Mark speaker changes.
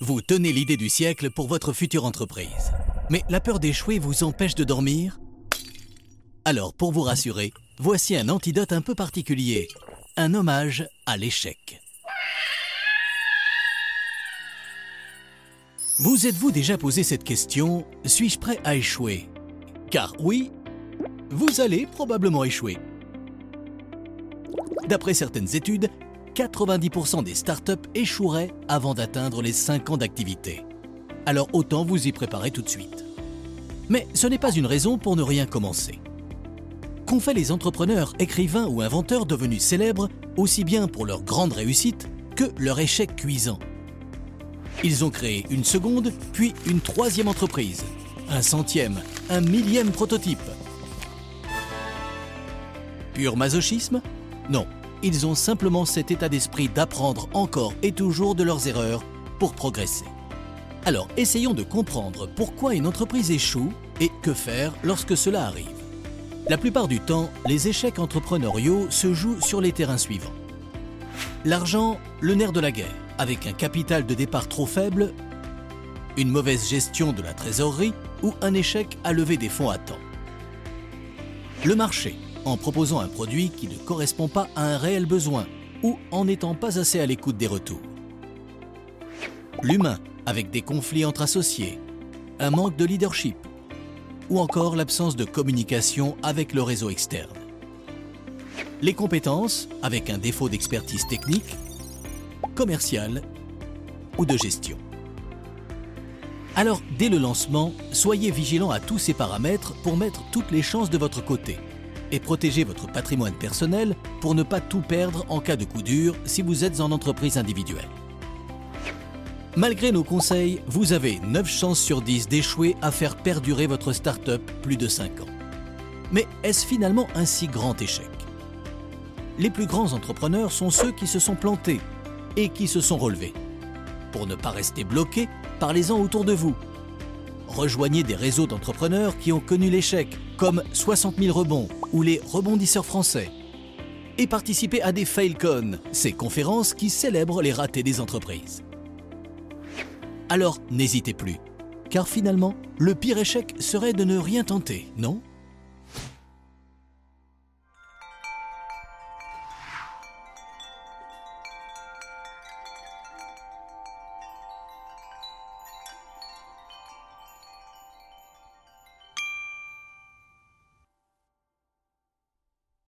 Speaker 1: Vous tenez l'idée du siècle pour votre future entreprise. Mais la peur d'échouer vous empêche de dormir? Alors, pour vous rassurer, voici un antidote un peu particulier. Un hommage à l'échec. Vous êtes-vous déjà posé cette question Suis-je prêt à échouer? Car oui, vous allez probablement échouer. D'après certaines études, 90% des startups échoueraient avant d'atteindre les 5 ans d'activité. Alors autant vous y préparer tout de suite. Mais ce n'est pas une raison pour ne rien commencer. Qu'ont fait les entrepreneurs, écrivains ou inventeurs devenus célèbres aussi bien pour leur grande réussite que leur échec cuisant? Ils ont créé une seconde, puis une troisième entreprise, un centième, un millième prototype. Pur masochisme? Non, ils ont simplement cet état d'esprit d'apprendre encore et toujours de leurs erreurs pour progresser. Alors essayons de comprendre pourquoi une entreprise échoue et que faire lorsque cela arrive. La plupart du temps, les échecs entrepreneuriaux se jouent sur les terrains suivants. L'argent, le nerf de la guerre, avec un capital de départ trop faible, une mauvaise gestion de la trésorerie ou un échec à lever des fonds à temps. Le marché, en proposant un produit qui ne correspond pas à un réel besoin ou en n'étant pas assez à l'écoute des retours. L'humain, avec des conflits entre associés, un manque de leadership ou encore l'absence de communication avec le réseau externe. Les compétences, avec un défaut d'expertise technique, commerciale ou de gestion. Alors, dès le lancement, soyez vigilant à tous ces paramètres pour mettre toutes les chances de votre côté et protéger votre patrimoine personnel pour ne pas tout perdre en cas de coup dur si vous êtes en entreprise individuelle. Malgré nos conseils, vous avez 9 chances sur 10 d'échouer à faire perdurer votre start-up plus de 5 ans. Mais est-ce finalement un si grand échec? Les plus grands entrepreneurs sont ceux qui se sont plantés et qui se sont relevés. Pour ne pas rester bloqués, parlez-en autour de vous. Rejoignez des réseaux d'entrepreneurs qui ont connu l'échec, comme 60 000 rebonds ou les rebondisseurs français. Et participez à des FailCon, ces conférences qui célèbrent les ratés des entreprises. Alors n'hésitez plus, car finalement, le pire échec serait de ne rien tenter, non?